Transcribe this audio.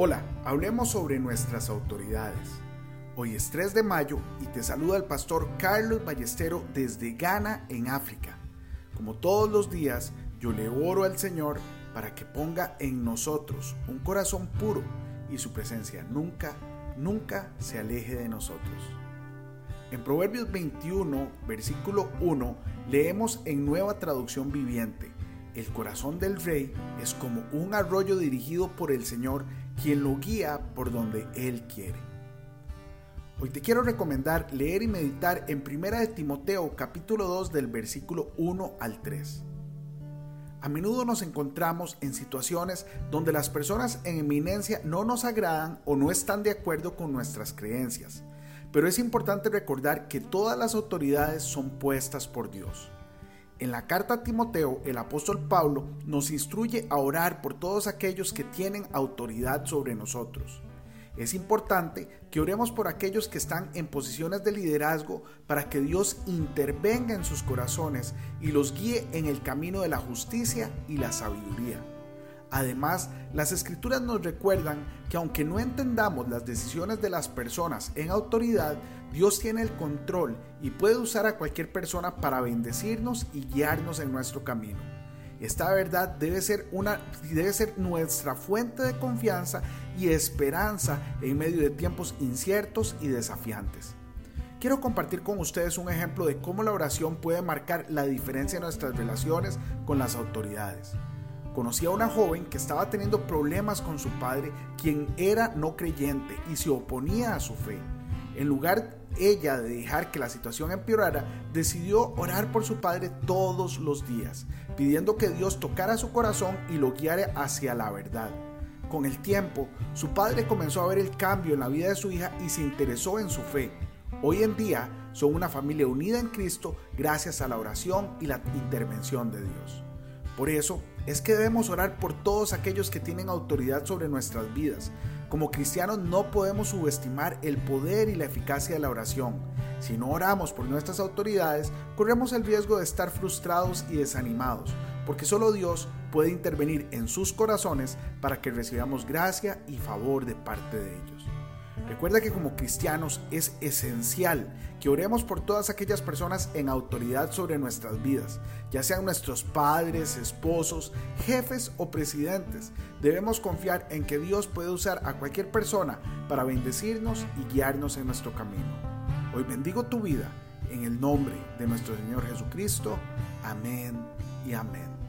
Hola, hablemos sobre nuestras autoridades. Hoy es 3 de mayo y te saluda el pastor Carlos Ballestero desde Ghana, en África. Como todos los días, yo le oro al Señor para que ponga en nosotros un corazón puro y su presencia nunca, nunca se aleje de nosotros. En Proverbios 21, versículo 1, leemos en nueva traducción viviente, el corazón del rey es como un arroyo dirigido por el Señor, quien lo guía por donde Él quiere. Hoy te quiero recomendar leer y meditar en 1 de Timoteo capítulo 2 del versículo 1 al 3. A menudo nos encontramos en situaciones donde las personas en eminencia no nos agradan o no están de acuerdo con nuestras creencias, pero es importante recordar que todas las autoridades son puestas por Dios. En la carta a Timoteo, el apóstol Pablo nos instruye a orar por todos aquellos que tienen autoridad sobre nosotros. Es importante que oremos por aquellos que están en posiciones de liderazgo para que Dios intervenga en sus corazones y los guíe en el camino de la justicia y la sabiduría. Además, las escrituras nos recuerdan que aunque no entendamos las decisiones de las personas en autoridad, Dios tiene el control y puede usar a cualquier persona para bendecirnos y guiarnos en nuestro camino. Esta verdad debe ser, una, debe ser nuestra fuente de confianza y esperanza en medio de tiempos inciertos y desafiantes. Quiero compartir con ustedes un ejemplo de cómo la oración puede marcar la diferencia en nuestras relaciones con las autoridades. Conocí a una joven que estaba teniendo problemas con su padre, quien era no creyente y se oponía a su fe. En lugar ella de dejar que la situación empeorara, decidió orar por su padre todos los días, pidiendo que Dios tocara su corazón y lo guiara hacia la verdad. Con el tiempo, su padre comenzó a ver el cambio en la vida de su hija y se interesó en su fe. Hoy en día son una familia unida en Cristo gracias a la oración y la intervención de Dios. Por eso es que debemos orar por todos aquellos que tienen autoridad sobre nuestras vidas. Como cristianos no podemos subestimar el poder y la eficacia de la oración. Si no oramos por nuestras autoridades, corremos el riesgo de estar frustrados y desanimados, porque solo Dios puede intervenir en sus corazones para que recibamos gracia y favor de parte de ellos. Recuerda que como cristianos es esencial que oremos por todas aquellas personas en autoridad sobre nuestras vidas, ya sean nuestros padres, esposos, jefes o presidentes. Debemos confiar en que Dios puede usar a cualquier persona para bendecirnos y guiarnos en nuestro camino. Hoy bendigo tu vida en el nombre de nuestro Señor Jesucristo. Amén y amén.